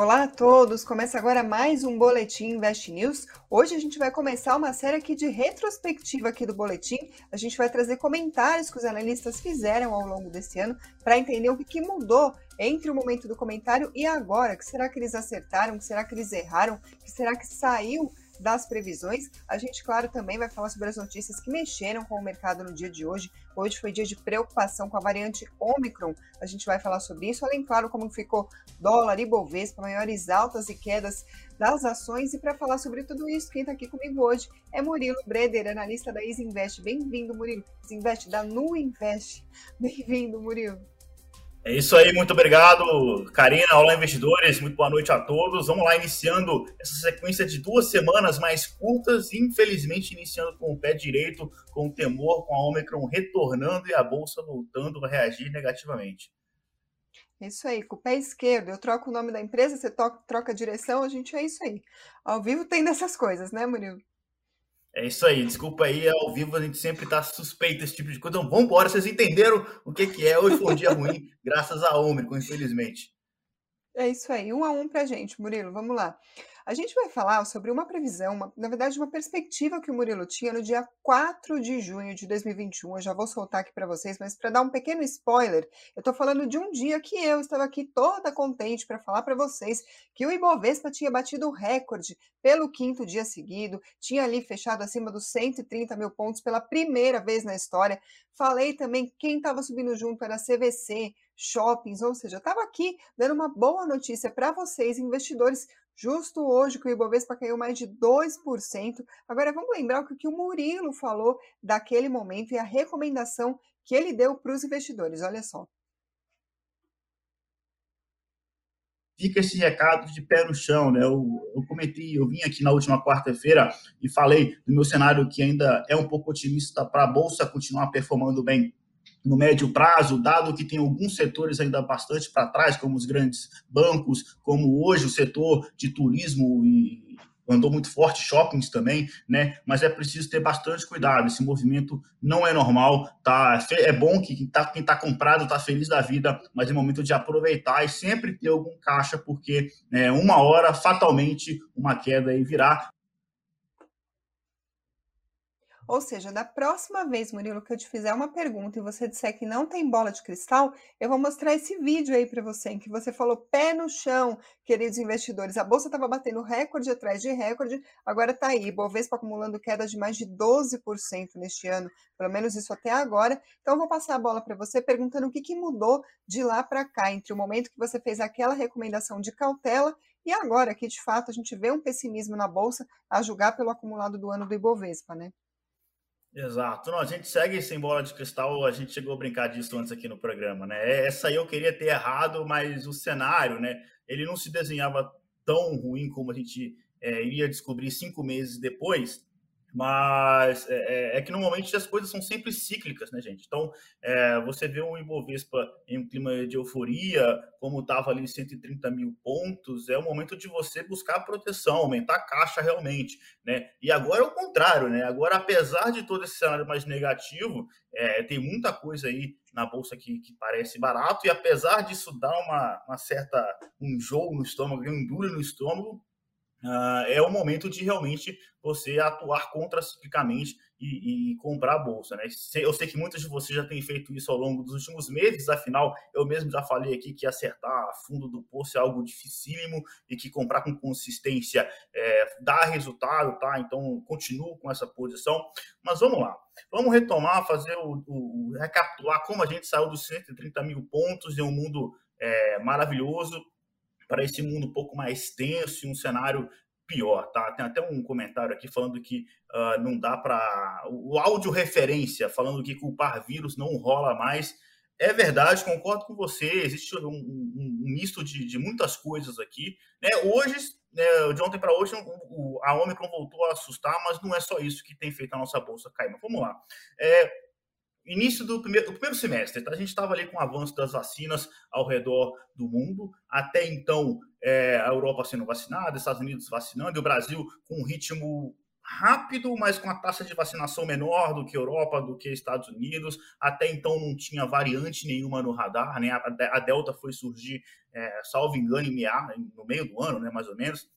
Olá a todos! Começa agora mais um Boletim Invest News. Hoje a gente vai começar uma série aqui de retrospectiva aqui do Boletim. A gente vai trazer comentários que os analistas fizeram ao longo desse ano para entender o que, mudou entre o momento do comentário e agora. que será que eles acertaram? que será que eles erraram? que será que saiu das previsões. A gente, claro, também vai falar sobre as notícias que mexeram com o mercado no dia de hoje. Hoje foi dia de preocupação com a variante Omicron. A gente vai falar sobre isso, além, claro, como ficou dólar e Bovespa, maiores altas e quedas das ações. E para falar sobre tudo isso, quem está aqui comigo hoje é Murilo Breder, analista da Easy Invest. Bem-vindo, Murilo. Easy Invest, da Nu Invest. Bem-vindo, Murilo. É isso aí, muito obrigado, Karina. Olá, investidores, muito boa noite a todos. Vamos lá, iniciando essa sequência de duas semanas mais curtas, infelizmente iniciando com o pé direito, com o temor, com a Omicron retornando e a bolsa voltando a reagir negativamente. Isso aí, com o pé esquerdo, eu troco o nome da empresa, você troca a direção, a gente é isso aí. Ao vivo tem dessas coisas, né, Murilo? É isso aí, desculpa aí, ao vivo a gente sempre está suspeito desse tipo de coisa. Então vamos embora, vocês entenderam o que, que é. Hoje foi um dia ruim, graças a Ômicron, infelizmente. É isso aí, um a um para gente, Murilo, vamos lá. A gente vai falar sobre uma previsão, uma, na verdade, uma perspectiva que o Murilo tinha no dia 4 de junho de 2021. Eu já vou soltar aqui para vocês, mas para dar um pequeno spoiler, eu estou falando de um dia que eu estava aqui toda contente para falar para vocês que o Ibovespa tinha batido o recorde pelo quinto dia seguido, tinha ali fechado acima dos 130 mil pontos pela primeira vez na história. Falei também quem estava subindo junto era a CVC, shoppings, ou seja, estava aqui dando uma boa notícia para vocês, investidores, justo hoje que o Ibovespa caiu mais de 2%. Agora vamos lembrar o que o Murilo falou daquele momento e a recomendação que ele deu para os investidores. Olha só. Fica esse recado de pé no chão, né? Eu, eu comentei, eu vim aqui na última quarta-feira e falei do meu cenário que ainda é um pouco otimista para a bolsa continuar performando bem no médio prazo, dado que tem alguns setores ainda bastante para trás, como os grandes bancos, como hoje o setor de turismo e andou muito forte, shoppings também, né? Mas é preciso ter bastante cuidado. Esse movimento não é normal, tá? É bom que quem quem tá comprado está feliz da vida, mas é momento de aproveitar e sempre ter algum caixa, porque né, uma hora, fatalmente, uma queda aí virá. Ou seja, da próxima vez, Murilo, que eu te fizer uma pergunta e você disser que não tem bola de cristal, eu vou mostrar esse vídeo aí para você, em que você falou pé no chão, queridos investidores. A bolsa estava batendo recorde atrás de recorde, agora está aí. Bovespa acumulando queda de mais de 12% neste ano, pelo menos isso até agora. Então, eu vou passar a bola para você perguntando o que, que mudou de lá para cá, entre o momento que você fez aquela recomendação de cautela e agora que, de fato, a gente vê um pessimismo na bolsa, a julgar pelo acumulado do ano do Ibovespa, né? Exato. Não, a gente segue sem bola de cristal, a gente chegou a brincar disso antes aqui no programa, né? É, essa aí eu queria ter errado, mas o cenário, né? Ele não se desenhava tão ruim como a gente é, iria descobrir cinco meses depois. Mas é, é, é, que normalmente as coisas são sempre cíclicas, né, gente? Então, é, você vê o Ibovespa em um clima de euforia, como estava ali 130 mil pontos, é o momento de você buscar proteção, aumentar a caixa realmente, né? E agora é o contrário, né? Agora, apesar de todo esse cenário mais negativo, é, tem muita coisa aí na bolsa que, que, parece barato, e apesar disso dar uma, uma certa um jogo no estômago, um duro no estômago, Uh, é o momento de realmente você atuar contraciclicamente e, e comprar a bolsa. Né? Eu sei que muitos de vocês já têm feito isso ao longo dos últimos meses, afinal, eu mesmo já falei aqui que acertar fundo do poço é algo dificílimo e que comprar com consistência é, dá resultado, tá? Então, continuo com essa posição. Mas vamos lá, vamos retomar, fazer o, o recapitular como a gente saiu dos 130 mil pontos em um mundo é, maravilhoso para esse mundo um pouco mais tenso e um cenário pior, tá? Tem até um comentário aqui falando que uh, não dá para. O áudio referência falando que culpar vírus não rola mais. É verdade, concordo com você. Existe um, um, um misto de, de, muitas coisas aqui. Né? Hoje, né, de ontem para hoje, o, a Omicron voltou a assustar, mas não é só isso que tem feito a nossa bolsa cair. Mas vamos lá. É, início do primeiro, do primeiro semestre, tá? a gente estava ali com o avanço das vacinas ao redor do mundo. Até então, é, a Europa sendo vacinada, Estados Unidos vacinando, e o Brasil com um ritmo rápido, mas com a taxa de vacinação menor do que Europa, do que Estados Unidos. Até então não tinha variante nenhuma no radar, né? A Delta foi surgir, é, salvo engano, em meia, no meio do ano, né, mais ou menos.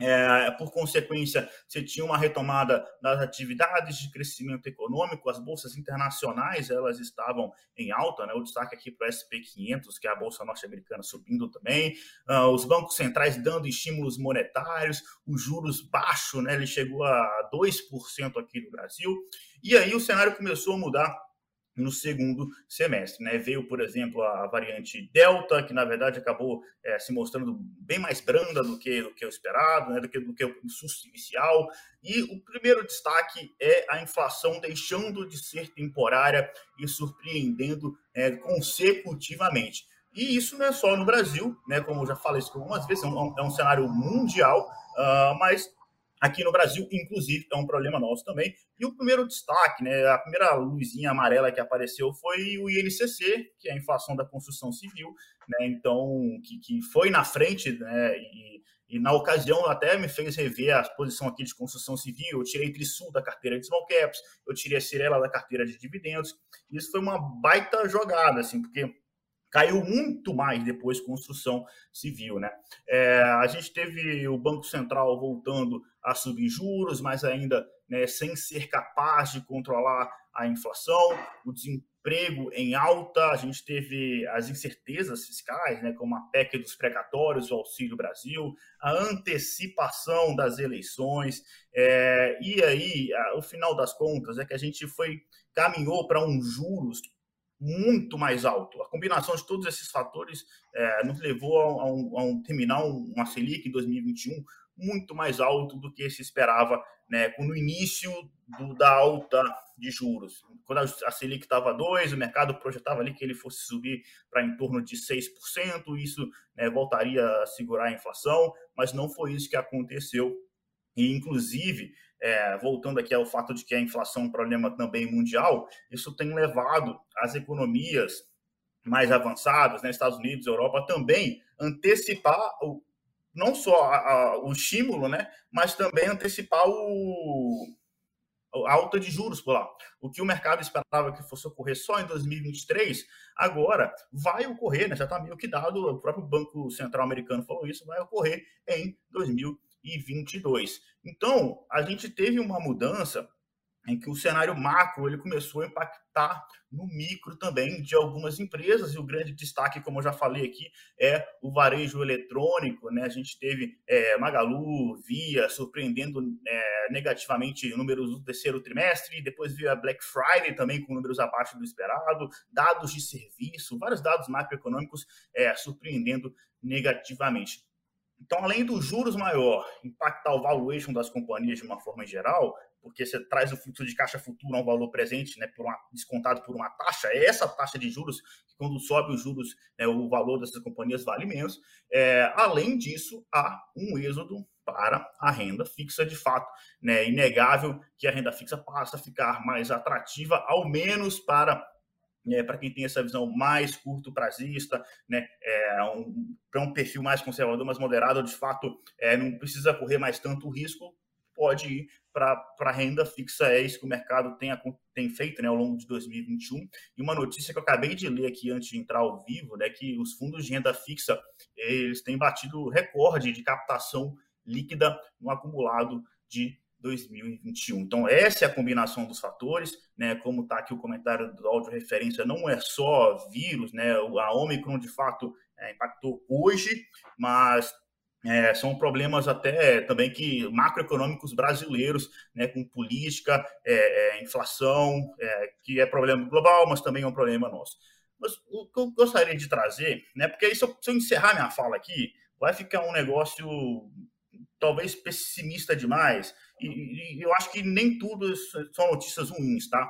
É, por consequência, você tinha uma retomada das atividades de crescimento econômico, as bolsas internacionais elas estavam em alta, né? o destaque aqui para o SP500, que é a bolsa norte-americana, subindo também, uh, os bancos centrais dando estímulos monetários, os juros baixos, né? ele chegou a 2% aqui no Brasil, e aí o cenário começou a mudar no segundo semestre. Né? Veio, por exemplo, a variante Delta, que na verdade acabou é, se mostrando bem mais branda do que, do que o esperado, né? do, que, do que o susto inicial. E o primeiro destaque é a inflação deixando de ser temporária e surpreendendo é, consecutivamente. E isso não é só no Brasil, né? como eu já falei isso algumas vezes, é um, é um cenário mundial, uh, mas Aqui no Brasil, inclusive, é um problema nosso também. E o primeiro destaque, né, a primeira luzinha amarela que apareceu foi o INCC, que é a inflação da construção civil, né, então, que, que foi na frente, né, e, e na ocasião até me fez rever a posição aqui de construção civil. Eu tirei Trisul da carteira de small caps, eu tirei a Cirela da carteira de dividendos. Isso foi uma baita jogada, assim, porque caiu muito mais depois construção civil, né? É, a gente teve o Banco Central voltando a subir juros, mas ainda né, sem ser capaz de controlar a inflação, o desemprego em alta, a gente teve as incertezas fiscais, né, como a PEC dos precatórios, o Auxílio Brasil, a antecipação das eleições, é, e aí, o final das contas é que a gente foi caminhou para um juros muito mais alto. A combinação de todos esses fatores é, nos levou a, um, a um terminar uma Selic em 2021 muito mais alto do que se esperava né, no início do, da alta de juros. Quando a Selic estava 2, o mercado projetava ali que ele fosse subir para em torno de 6%, isso né, voltaria a segurar a inflação, mas não foi isso que aconteceu. E, inclusive, é, voltando aqui ao fato de que a inflação é um problema também mundial, isso tem levado as economias mais avançadas, né, Estados Unidos, Europa, também antecipar o, não só a, a, o estímulo, né, mas também antecipar o, a alta de juros por lá. O que o mercado esperava que fosse ocorrer só em 2023, agora vai ocorrer, né, já está meio que dado, o próprio Banco Central Americano falou isso, vai ocorrer em 2022. Então, a gente teve uma mudança em que o cenário macro ele começou a impactar no micro também de algumas empresas e o grande destaque, como eu já falei aqui, é o varejo eletrônico, né? A gente teve é, Magalu, Via surpreendendo é, negativamente números do terceiro trimestre, depois veio a Black Friday também com números abaixo do esperado, dados de serviço, vários dados macroeconômicos é, surpreendendo negativamente. Então, além dos juros maior impactar o valuation das companhias de uma forma geral, porque você traz o fluxo de caixa futuro a um valor presente, né, por uma, descontado por uma taxa, é essa taxa de juros, que quando sobe os juros, né, o valor dessas companhias vale menos. É, além disso, há um êxodo para a renda fixa de fato. Né, é inegável que a renda fixa passa a ficar mais atrativa, ao menos para é, para quem tem essa visão mais curto prazista, né, é um, para um perfil mais conservador, mais moderado, de fato, é, não precisa correr mais tanto risco, pode ir para a renda fixa. É isso que o mercado tem, tem feito né, ao longo de 2021. E uma notícia que eu acabei de ler aqui antes de entrar ao vivo, né, que os fundos de renda fixa eles têm batido recorde de captação líquida no acumulado de 2021. Então, essa é a combinação dos fatores, né? Como está aqui o comentário do áudio referência, não é só vírus, né? A Omicron, de fato, é, impactou hoje, mas é, são problemas até também que macroeconômicos brasileiros, né, com política, é, é, inflação, é, que é problema global, mas também é um problema nosso. Mas o que eu gostaria de trazer, né, porque aí se eu, se eu encerrar minha fala aqui, vai ficar um negócio talvez pessimista demais, e, e eu acho que nem tudo são notícias ruins, tá?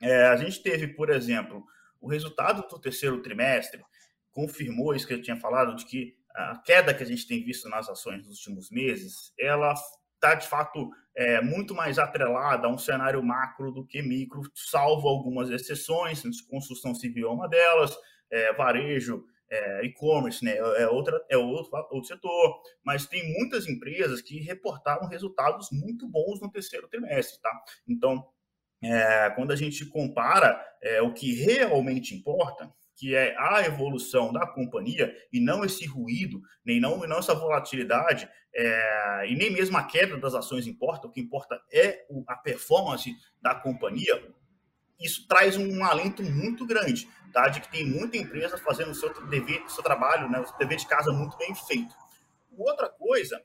É, a gente teve, por exemplo, o resultado do terceiro trimestre confirmou isso que eu tinha falado, de que a queda que a gente tem visto nas ações nos últimos meses, ela está de fato é, muito mais atrelada a um cenário macro do que micro, salvo algumas exceções, construção civil é uma delas, é, varejo é, e-commerce, né? É, outra, é outro, outro setor, mas tem muitas empresas que reportaram resultados muito bons no terceiro trimestre, tá? Então, é, quando a gente compara é, o que realmente importa, que é a evolução da companhia e não esse ruído, nem não, não essa volatilidade, é, e nem mesmo a queda das ações importa, o que importa é a performance da companhia, isso traz um alento muito grande, tá? De que tem muita empresa fazendo o seu dever, seu trabalho, né? O dever de casa muito bem feito. Outra coisa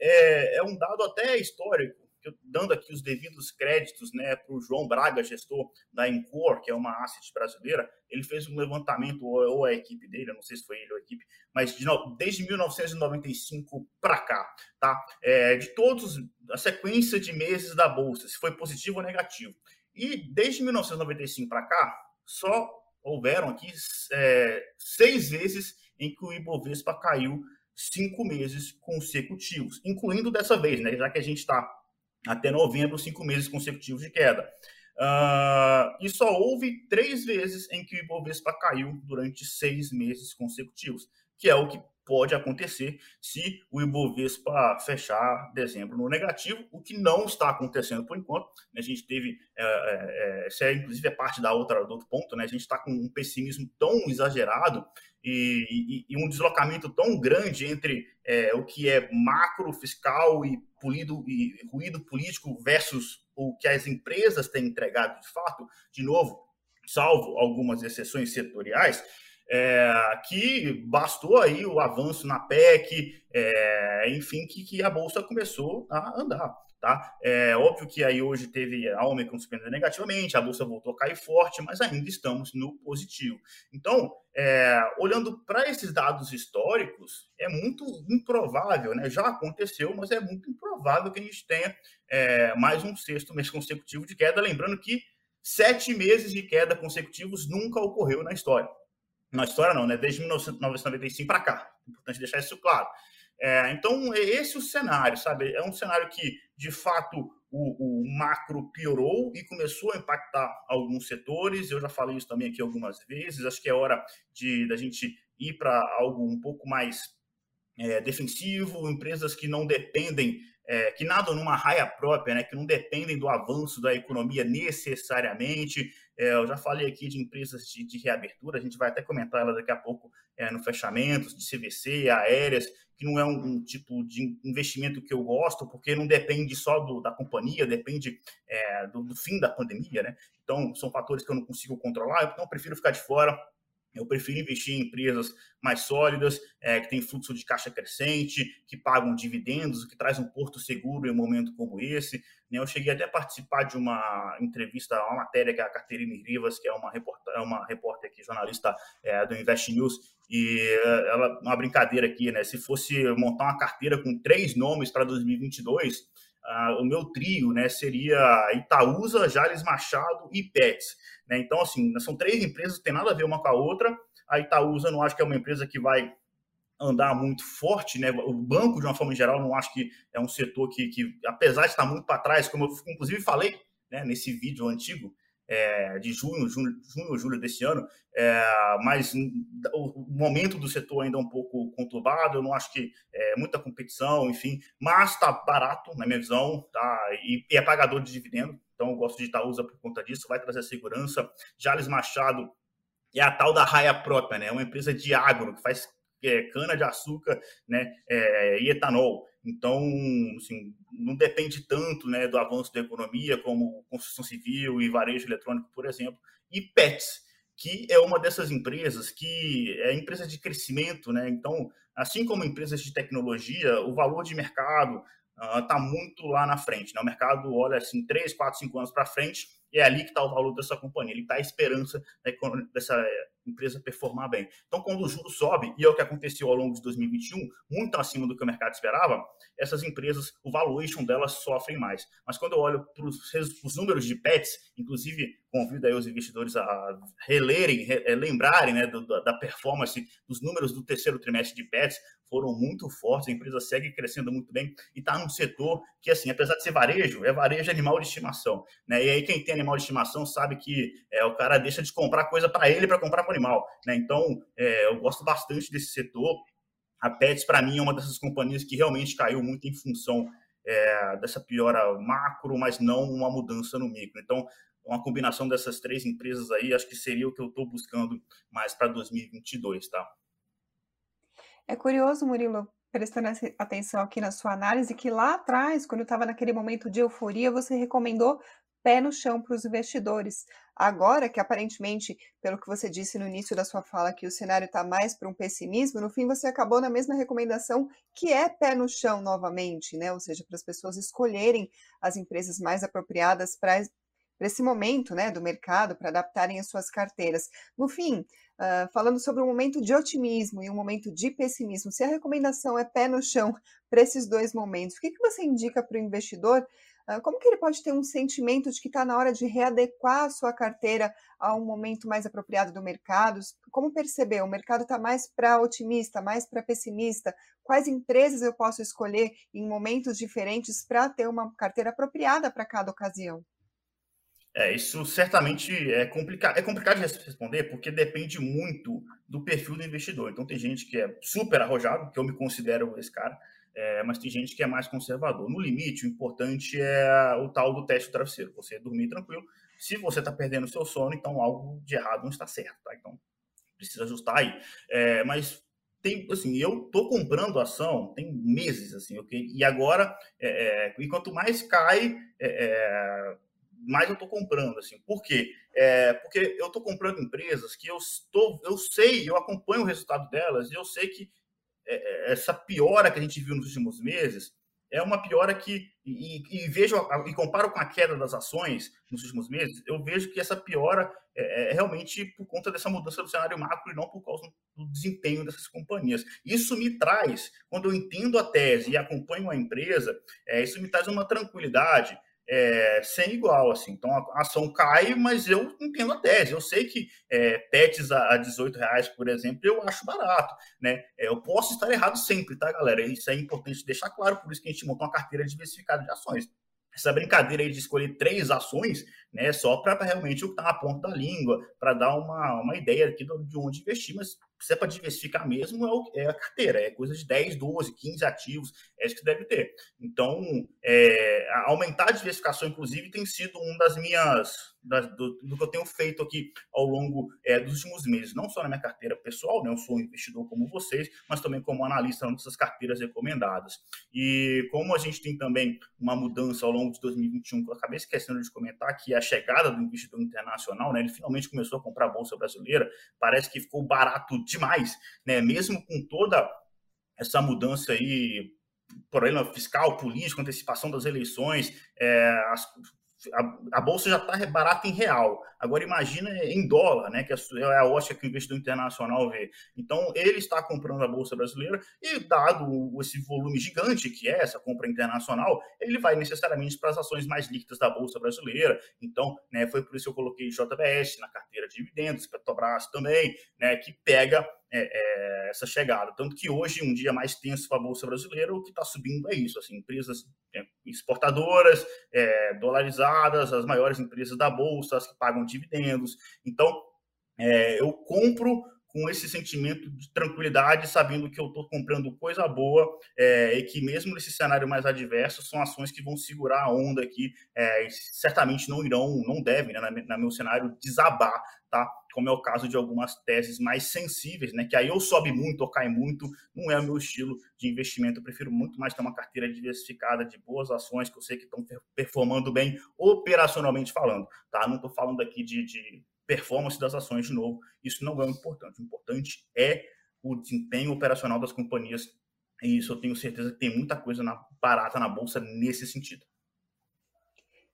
é, é um dado até histórico, dando aqui os devidos créditos né, para o João Braga, gestor da Encore, que é uma asset brasileira, ele fez um levantamento, ou a equipe dele, não sei se foi ele ou a equipe, mas de, desde 1995 para cá, tá? É, de todos, a sequência de meses da Bolsa, se foi positivo ou negativo. E desde 1995 para cá, só houveram aqui é, seis vezes em que o Ibovespa caiu cinco meses consecutivos, incluindo dessa vez, né? Já que a gente está até novembro, cinco meses consecutivos de queda. Uh, e só houve três vezes em que o Ibovespa caiu durante seis meses consecutivos, que é o que pode acontecer se o Ibovespa fechar dezembro no negativo, o que não está acontecendo por enquanto. A gente teve, é, é, é, é inclusive é parte da outra, do outro ponto, né? a gente está com um pessimismo tão exagerado e, e, e um deslocamento tão grande entre é, o que é macro, fiscal e, polido, e ruído político versus o que as empresas têm entregado de fato, de novo, salvo algumas exceções setoriais, é, que bastou aí o avanço na PEC, é, enfim, que, que, a Bolsa começou a andar. Tá? É óbvio que aí hoje teve a Omicron surpreendendo negativamente, a Bolsa voltou a cair forte, mas ainda estamos no positivo. Então, é, olhando para esses dados históricos, é muito improvável, né? já aconteceu, mas é muito improvável que a gente tenha é, mais um sexto mês consecutivo de queda, lembrando que sete meses de queda consecutivos nunca ocorreu na história na história não, né? Desde 1995 para cá. Importante deixar isso claro. É, então, é esse o cenário, sabe? É um cenário que, de fato, o, o, macro piorou e começou a impactar alguns setores. Eu já falei isso também aqui algumas vezes. Acho que é hora de da gente ir para algo um pouco mais é, defensivo, empresas que não dependem é, que nadam numa raia própria, né, que não dependem do avanço da economia necessariamente. É, eu já falei aqui de empresas de, de, reabertura, a gente vai até comentar ela daqui a pouco é, no fechamento, de CVC, aéreas, que não é um, um, tipo de investimento que eu gosto, porque não depende só do, da companhia, depende é, do, do fim da pandemia, né? Então, são fatores que eu não consigo controlar, então eu prefiro ficar de fora eu prefiro investir em empresas mais sólidas, é, que têm fluxo de caixa crescente, que pagam dividendos, que traz um porto seguro em um momento como esse. Né? Eu cheguei até a participar de uma entrevista, uma matéria que a Caterine Rivas, que é uma repórter, é uma repórter aqui, jornalista é, do Invest News, e é, ela, uma brincadeira aqui, né? Se fosse montar uma carteira com três nomes para 2022, o meu trio né, seria Itaúsa, Jales Machado e Pets. Né? Então, assim, são três empresas têm nada a ver uma com a outra. A Itaúsa não acho que é uma empresa que vai andar muito forte, né? O banco, de uma forma geral, não acho que é um setor que, que apesar de estar muito para trás, como eu inclusive falei né, nesse vídeo antigo, é, de junho, junho, junho, julho desse ano, é, mas o, momento do setor ainda é um pouco conturbado, eu não acho que é muita competição, enfim, mas está barato, na minha visão, tá, e, e, é pagador de dividendo, então eu gosto de Itaúsa por conta disso, vai trazer segurança. Jales Machado é a tal da raia própria, né, é uma empresa de agro, que faz é, cana de açúcar né, é, e etanol. Então, assim, não depende tanto né, do avanço da economia como construção civil e varejo eletrônico, por exemplo, e PETS, que é uma dessas empresas que é empresa de crescimento, né? Então, assim como empresas de tecnologia, o valor de mercado está uh, muito lá na frente. Né? O mercado olha assim, 3, 4, 5 anos para frente, é ali que está o valor dessa companhia. Ele está à esperança dessa empresa performar bem. Então, quando o juro sobe, e é o que aconteceu ao longo de 2021, muito acima do que o mercado esperava, essas empresas, o valuation delas sofrem mais. Mas quando eu olho para os números de PETs, inclusive convido aí os investidores a relerem, re, lembrarem né, do, da performance dos números do terceiro trimestre de PETs, foram muito fortes, a empresa segue crescendo muito bem e está num setor que, assim, apesar de ser varejo, é varejo animal de estimação. Né? E aí, quem tem animal de estimação sabe que é, o cara deixa de comprar coisa para ele para comprar para o animal. Né? Então, é, eu gosto bastante desse setor. A Pets, para mim, é uma dessas companhias que realmente caiu muito em função é, dessa piora macro, mas não uma mudança no micro. Então, uma combinação dessas três empresas aí, acho que seria o que eu estou buscando mais para 2022, tá? É curioso, Murilo, prestando atenção aqui na sua análise, que lá atrás, quando estava naquele momento de euforia, você recomendou pé no chão para os investidores. Agora que aparentemente, pelo que você disse no início da sua fala, que o cenário está mais para um pessimismo, no fim você acabou na mesma recomendação que é pé no chão novamente, né? Ou seja, para as pessoas escolherem as empresas mais apropriadas para esse momento né, do mercado, para adaptarem as suas carteiras. No fim, uh, falando sobre um momento de otimismo e um momento de pessimismo, se a recomendação é pé no chão para esses dois momentos, o que, que você indica para o investidor ah, como que ele pode ter um sentimento de que está na hora de readequar a sua carteira a um momento mais apropriado do mercado? Como perceber? O mercado está mais para otimista, mais para pessimista? Quais empresas eu posso escolher em momentos diferentes para ter uma carteira apropriada para cada ocasião? É, isso certamente é complicado. É complicado de responder porque depende muito do perfil do investidor. Então, tem gente que é super arrojado, que eu me considero esse cara, é, mas tem gente que é mais conservador. No limite, o importante é o tal do teste do travesseiro, você dormir tranquilo. Se você está perdendo o seu sono, então algo de errado não está certo, tá? Então, precisa ajustar aí. É, mas tem, assim, eu tô comprando ação tem meses, assim, ok? E agora, é, é e quanto mais cai, é, é, mais eu tô comprando, assim. Por quê? É, porque eu tô comprando empresas que eu estou, eu sei, eu acompanho o resultado delas e eu sei que é, é, essa piora que a gente viu nos últimos meses é uma piora que, e, e, vejo, e comparo com a queda das ações nos últimos meses, eu vejo que essa piora é, é, realmente por conta dessa mudança do cenário macro e não por causa do desempenho dessas companhias. Isso me traz, quando eu entendo a tese e acompanho a empresa, é, isso me traz uma tranquilidade é, sem igual, assim. Então a ação cai, mas eu entendo a tese. Eu sei que é, pets a, a 18 reais, por exemplo, eu acho barato, né? É, eu posso estar errado sempre, tá, galera? Isso é importante deixar claro, por isso que a gente montou uma carteira diversificada de ações essa brincadeira aí de escolher três ações, né, só para realmente o que está na ponta da língua, para dar uma, uma ideia aqui de onde investir, mas se é para diversificar mesmo, é, o, é, a carteira, é coisa de 10, 12, 15 ativos, é isso que deve ter. Então, é, aumentar a diversificação, inclusive, tem sido uma das minhas, das, do, do, que eu tenho feito aqui ao longo é, dos últimos meses, não só na minha carteira pessoal, né, eu sou um investidor como vocês, mas também como analista nessas carteiras recomendadas. E como a gente tem também uma mudança ao longo de 2021, que eu acabei esquecendo de comentar, que é a chegada do investidor internacional, né, ele finalmente começou a comprar a Bolsa Brasileira, parece que ficou barato demais, né? Mesmo com toda essa mudança aí, problema fiscal, político, antecipação das eleições, é, as, a, a, bolsa já está barata em real. Agora imagina em dólar, né? Que é, é a ótica que o investidor internacional vê. Então ele está comprando a bolsa brasileira e dado esse volume gigante que é essa compra internacional, ele vai necessariamente para as ações mais líquidas da bolsa brasileira. Então, né? Foi por isso que eu coloquei JBS na carteira de dividendos, Petrobras também, né? Que pega é, é, essa chegada. Tanto que hoje, um dia mais tenso para a Bolsa Brasileira, o que está subindo é isso: assim, empresas é, exportadoras, é, dolarizadas, as maiores empresas da Bolsa, as que pagam dividendos. Então, é, eu compro com esse sentimento de tranquilidade, sabendo que eu estou comprando coisa boa é, e que mesmo nesse cenário mais adverso, são ações que vão segurar a onda aqui é, certamente não irão, não devem, né, na, na meu cenário, desabar, tá? Como é o caso de algumas teses mais sensíveis, né? Que aí ou sobe muito ou cai muito, não é o meu estilo de investimento. Eu prefiro muito mais ter uma carteira diversificada de boas ações que eu sei que estão performando bem operacionalmente falando, tá? Não estou falando aqui de, de performance das ações de novo. Isso não é o importante. O importante é o desempenho operacional das companhias. E isso eu tenho certeza que tem muita coisa na, barata na bolsa nesse sentido.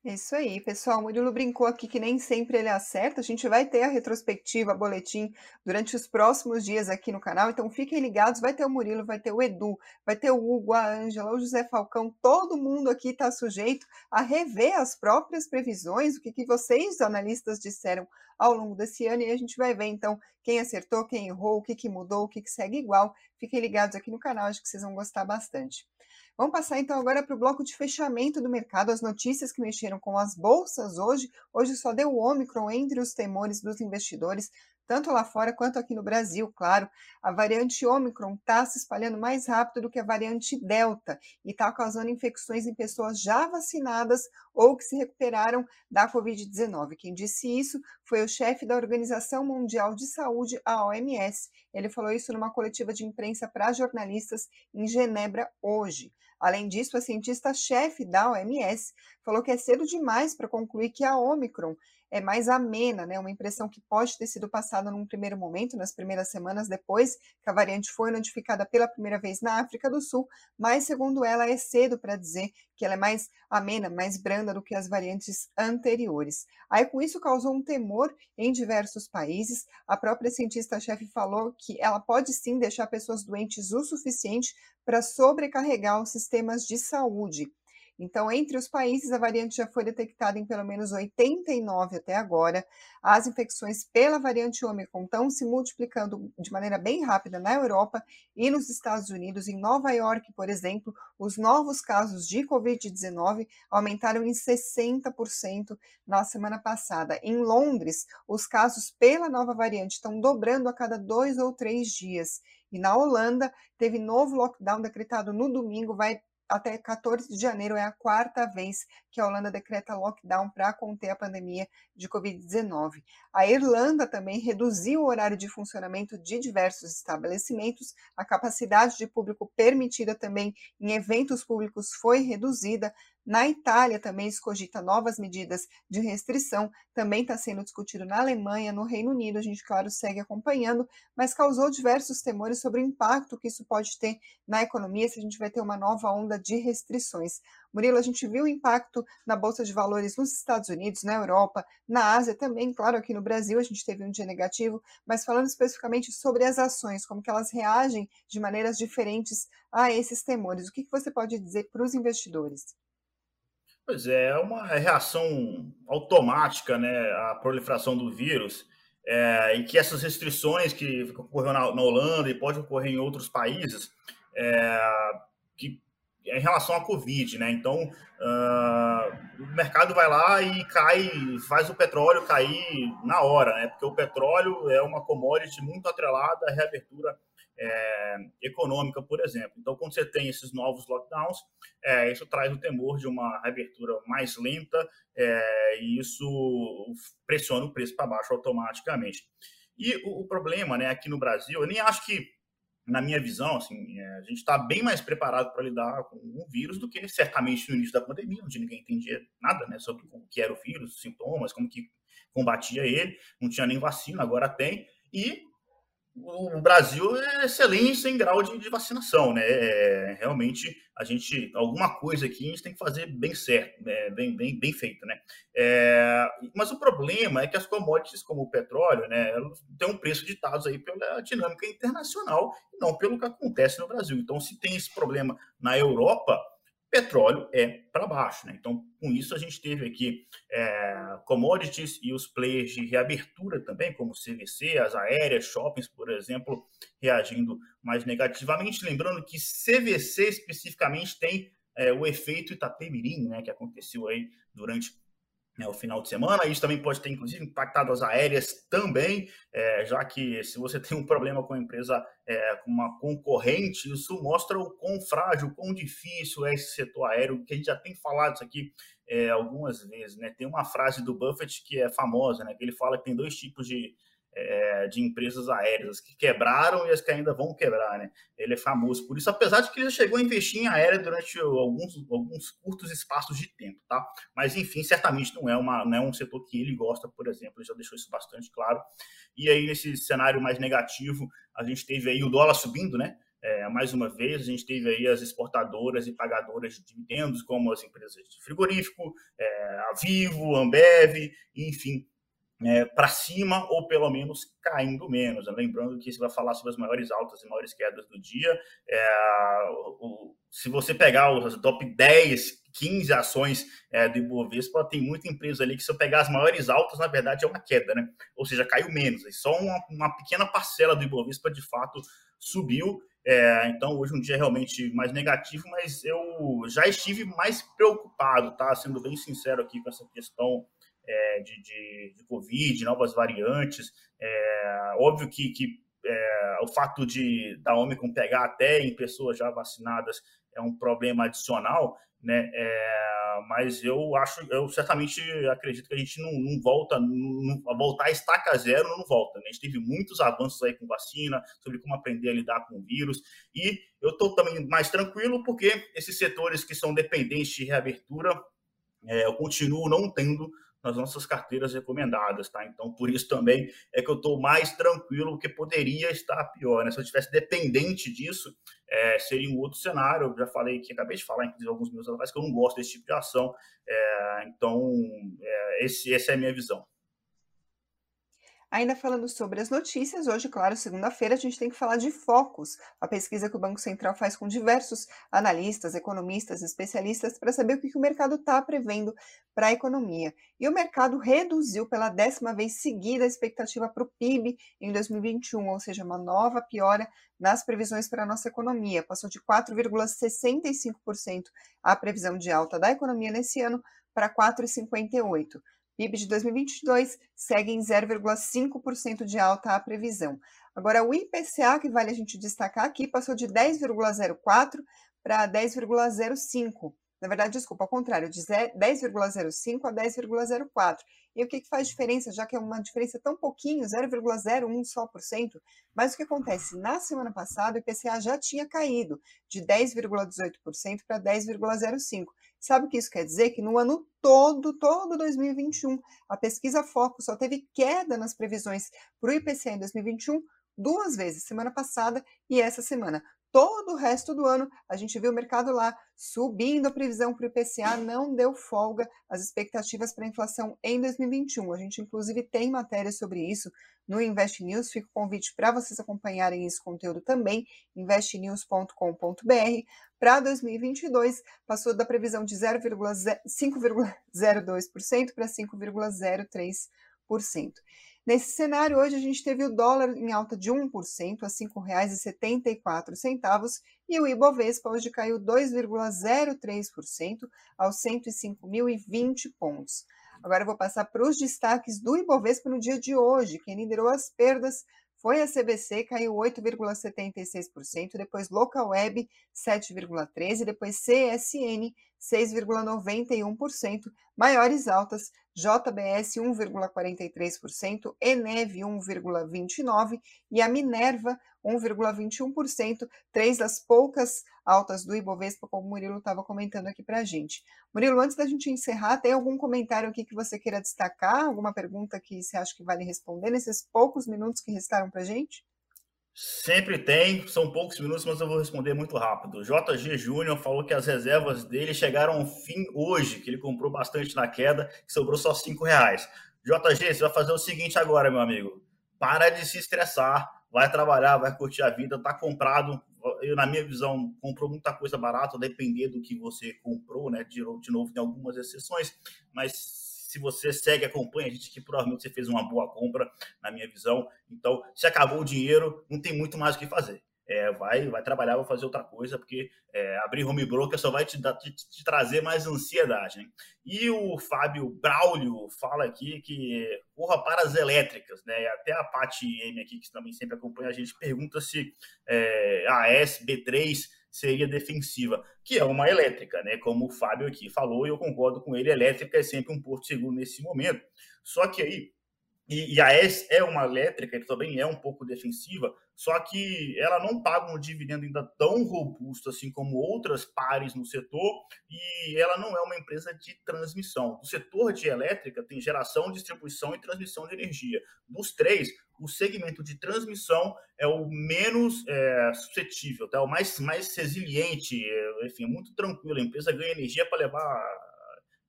Isso aí, pessoal. O Murilo brincou aqui que nem sempre ele acerta. A gente vai ter a retrospectiva, boletim, durante os próximos dias aqui no canal. Então fiquem ligados. Vai ter o Murilo, vai ter o Edu, vai ter o Hugo, a Ângela, o José Falcão. Todo mundo aqui está sujeito a rever as próprias previsões, o que, que vocês, analistas, disseram ao longo desse ano. E a gente vai ver, então, quem acertou, quem errou, o que, que mudou, o que, que segue igual. Fiquem ligados aqui no canal, acho que vocês vão gostar bastante. Vamos passar então agora para o bloco de fechamento do mercado, as notícias que mexeram com as bolsas hoje. Hoje só deu o Ômicron entre os temores dos investidores tanto lá fora quanto aqui no Brasil, claro. A variante Ômicron está se espalhando mais rápido do que a variante Delta e está causando infecções em pessoas já vacinadas ou que se recuperaram da Covid-19. Quem disse isso foi o chefe da Organização Mundial de Saúde, a OMS. Ele falou isso numa coletiva de imprensa para jornalistas em Genebra hoje. Além disso, a cientista-chefe da OMS falou que é cedo demais para concluir que a Omicron é mais amena, né? Uma impressão que pode ter sido passada num primeiro momento, nas primeiras semanas depois que a variante foi notificada pela primeira vez na África do Sul, mas segundo ela é cedo para dizer que ela é mais amena, mais branda do que as variantes anteriores. Aí com isso causou um temor em diversos países. A própria cientista-chefe falou que ela pode sim deixar pessoas doentes o suficiente para sobrecarregar os sistemas de saúde. Então, entre os países, a variante já foi detectada em pelo menos 89 até agora. As infecções pela variante Ômicron estão se multiplicando de maneira bem rápida na Europa e nos Estados Unidos. Em Nova York, por exemplo, os novos casos de Covid-19 aumentaram em 60% na semana passada. Em Londres, os casos pela nova variante estão dobrando a cada dois ou três dias. E na Holanda, teve novo lockdown decretado no domingo, vai até 14 de janeiro é a quarta vez que a Holanda decreta lockdown para conter a pandemia de Covid-19. A Irlanda também reduziu o horário de funcionamento de diversos estabelecimentos, a capacidade de público permitida também em eventos públicos foi reduzida, na Itália também se cogita novas medidas de restrição, também está sendo discutido na Alemanha, no Reino Unido, a gente, claro, segue acompanhando, mas causou diversos temores sobre o impacto que isso pode ter na economia se a gente vai ter uma nova onda de restrições. Murilo, a gente viu o impacto na Bolsa de Valores nos Estados Unidos, na Europa, na Ásia também, claro, aqui no Brasil a gente teve um dia negativo, mas falando especificamente sobre as ações, como que elas reagem de maneiras diferentes a esses temores. O que, que você pode dizer para os investidores? Pois é, é uma reação automática né, à proliferação do vírus é, e que essas restrições que ocorreram na, na, Holanda e pode ocorrer em outros países, é, que em relação à Covid, né? Então, uh, o mercado vai lá e cai, faz o petróleo cair na hora, né? Porque o petróleo é uma commodity muito atrelada à reabertura é, econômica, por exemplo. Então, quando você tem esses novos lockdowns, é, isso traz o temor de uma reabertura mais lenta é, e isso pressiona o preço para baixo automaticamente. E o, o, problema, né, aqui no Brasil, eu nem acho que, na minha visão, assim, é, a gente está bem mais preparado para lidar com o vírus do que certamente no início da pandemia, onde ninguém entendia nada né, sobre o que era o vírus, sintomas, como que combatia ele, não tinha nem vacina, agora tem. E o Brasil é excelência em grau de, de vacinação, né? É, realmente a gente alguma coisa aqui a gente tem que fazer bem certo, né? bem, bem, bem feito, né? É, mas o problema é que as commodities como o petróleo, né, têm um preço ditados aí pela dinâmica internacional, não pelo que acontece no Brasil. Então, se tem esse problema na Europa, petróleo é para baixo. Né? Então, com isso, a gente teve aqui é, commodities e os players de reabertura também, como CVC, as aéreas, shoppings, por exemplo, reagindo mais negativamente. Lembrando que CVC especificamente tem é, o efeito Itapemirim, né, que aconteceu aí durante né, o final de semana. Isso também pode ter, inclusive, impactado as aéreas também, é, já que se você tem um problema com a empresa, é, com uma concorrente, isso mostra o quão frágil, quão difícil é esse setor aéreo, que a gente já tem falado isso aqui é, algumas vezes. Né? Tem uma frase do Buffett que é famosa, né, que ele fala que tem dois tipos de é, de empresas aéreas que quebraram e as que ainda vão quebrar, né? Ele é famoso por isso, apesar de que ele chegou a investir em aérea durante alguns, alguns curtos espaços de tempo, tá? Mas enfim, certamente não é, uma, não é um setor que ele gosta, por exemplo, ele já deixou isso bastante claro. E aí, nesse cenário mais negativo, a gente teve aí o dólar subindo, né? É, mais uma vez, a gente teve aí as exportadoras e pagadoras de dividendos, como as empresas de frigorífico, é, a Vivo, Ambev, enfim, é, para cima ou pelo menos caindo menos. Né? Lembrando que você vai falar sobre as maiores altas e maiores quedas do dia. É, o, se você pegar os top 10, 15 ações é, do Ibovespa, tem muita empresa ali que se eu pegar as maiores altas, na verdade é uma queda, né? Ou seja, caiu menos. E só uma, uma pequena parcela do Ibovespa de fato subiu. É, então, hoje um dia realmente mais negativo, mas eu já estive mais preocupado, tá? Sendo bem sincero aqui com essa questão é, de, de, de, Covid, novas variantes. É, óbvio que, que é, o fato de da Omicron pegar até em pessoas já vacinadas é um problema adicional, né? É, mas eu acho, eu certamente acredito que a gente não, não volta, não, voltar a estaca zero não volta. Né? A gente teve muitos avanços aí com vacina, sobre como aprender a lidar com o vírus, e eu estou também mais tranquilo porque esses setores que são dependentes de reabertura, é, eu continuo não tendo nas nossas carteiras recomendadas, tá? Então, por isso também é que eu estou mais tranquilo, porque poderia estar pior, né? Se eu estivesse dependente disso, é, seria um outro cenário. Eu já falei que acabei de falar, inclusive, alguns minutos atrás, que eu não gosto desse tipo de ação. É, então, é, esse, essa é a minha visão. Ainda falando sobre as notícias, hoje, claro, segunda-feira, a gente tem que falar de focos, a pesquisa que o Banco Central faz com diversos analistas, economistas, especialistas, para saber o que o mercado está prevendo para a economia. E o mercado reduziu pela décima vez seguida a expectativa para o PIB em 2021, ou seja, uma nova piora nas previsões para a nossa economia. Passou de 4,65% a previsão de alta da economia nesse ano para 4,58%. PIB de 2022 segue em 0,5% de alta a previsão. Agora, o IPCA, que vale a gente destacar aqui, passou de 10,04 para 10,05. Na verdade, desculpa, ao contrário, de 10,05 a 10,04. E o que, que faz diferença, já que é uma diferença tão pouquinho, 0,01 só por cento? Mas o que acontece? Na semana passada, o IPCA já tinha caído de 10,18% para 10,05%. Sabe o que isso quer dizer? Que no ano todo, todo 2021, a pesquisa Foco só teve queda nas previsões para o IPCA em 2021 duas vezes, semana passada e essa semana todo o resto do ano, a gente viu o mercado lá subindo a previsão para o IPCA, não deu folga as expectativas para a inflação em 2021. A gente, inclusive, tem matéria sobre isso no Invest News. Fica o convite para vocês acompanharem esse conteúdo também, investnews.com.br. Para 2022, passou da previsão de 5,02% para 5,03%. Nesse cenário, hoje a gente teve o dólar em alta de 1% a R$ 5,74 e o Ibovespa hoje caiu 2,03% aos 105.020 pontos. Agora eu vou passar para os destaques do Ibovespa no dia de hoje. Quem liderou as perdas foi a CBC, caiu 8,76%, depois Local Web 7,13%, depois CSN 6,91%, maiores altas JBS 1,43%, Enev 1,29% e a Minerva 1,21%, três das poucas altas do Ibovespa, como o Murilo estava comentando aqui para a gente. Murilo, antes da gente encerrar, tem algum comentário aqui que você queira destacar? Alguma pergunta que você acha que vale responder nesses poucos minutos que restaram para a gente? Sempre tem, são poucos minutos, mas eu vou responder muito rápido. JG Júnior falou que as reservas dele chegaram ao fim hoje, que ele comprou bastante na queda, que sobrou só cinco reais. JG, você vai fazer o seguinte agora, meu amigo. Para de se estressar, vai trabalhar, vai curtir a vida, tá comprado. Eu, na minha visão, comprou muita coisa barata, depender do que você comprou, né? De, de novo, tem algumas exceções, mas se você segue, acompanha a gente aqui, provavelmente você fez uma boa compra, na minha visão. Então, se acabou o dinheiro, não tem muito mais o que fazer. É, vai, vai trabalhar, vai fazer outra coisa, porque é, abrir home broker só vai te, te, te trazer mais ansiedade. Né? E o Fábio Braulio fala aqui que corra para as elétricas, né? Até a Paty M aqui, que também sempre acompanha a gente, pergunta se é, a SB3 seria defensiva, que é uma elétrica, né? Como o Fábio aqui falou, e eu concordo com ele, elétrica é sempre um porto seguro nesse momento. Só que aí e, e, a S é uma elétrica, que também é um pouco defensiva, só que ela não paga um dividendo ainda tão robusto assim como outras pares no setor, e ela não é uma empresa de transmissão. O setor de elétrica tem geração, distribuição e transmissão de energia. Dos três, o segmento de transmissão é o menos é, suscetível, tá? O mais, mais resiliente, é, enfim, é muito tranquilo. A empresa ganha energia para levar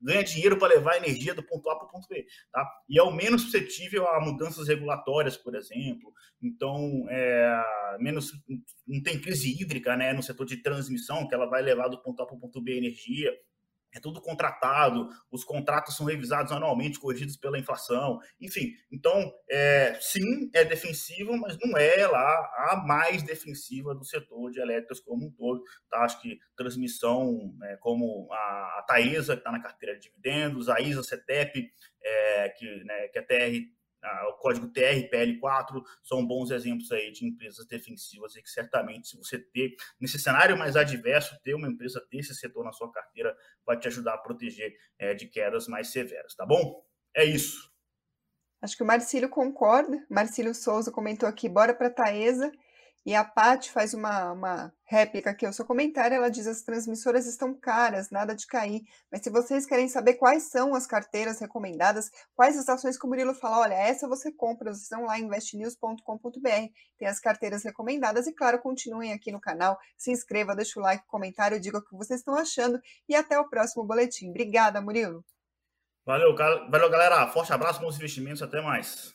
ganha dinheiro para levar energia do ponto A para o ponto B. Tá? E é o menos suscetível a mudanças regulatórias, por exemplo. Então, é, menos, não tem crise hídrica né, no setor de transmissão, que ela vai levar do ponto A para o ponto B energia é tudo contratado, os contratos são revisados anualmente, corrigidos pela inflação, enfim. Então, é, sim, é defensivo, mas não é lá a mais defensiva do setor de elétricas como um todo. Tá? Acho que transmissão, é, como a, a Taesa, que está na carteira de dividendos, a ISA CETEP, é, que, né, que é TR o código TRPL4 são bons exemplos aí de empresas defensivas e que certamente, se você ter, nesse cenário mais adverso, ter uma empresa desse setor na sua carteira vai te ajudar a proteger é, de quedas mais severas, tá bom? É isso. Acho que o Marcílio concorda. Marcílio Souza comentou aqui, bora para Taesa. E a Paty faz uma, uma réplica aqui ao seu comentário. Ela diz: as transmissoras estão caras, nada de cair. Mas se vocês querem saber quais são as carteiras recomendadas, quais as ações que o Murilo fala, olha, essa você compra, vocês vão lá em investnews.com.br, tem as carteiras recomendadas. E claro, continuem aqui no canal, se inscreva, deixa o like, comentário, diga o que vocês estão achando. E até o próximo boletim. Obrigada, Murilo. Valeu, valeu galera. Forte abraço, bons investimentos, até mais.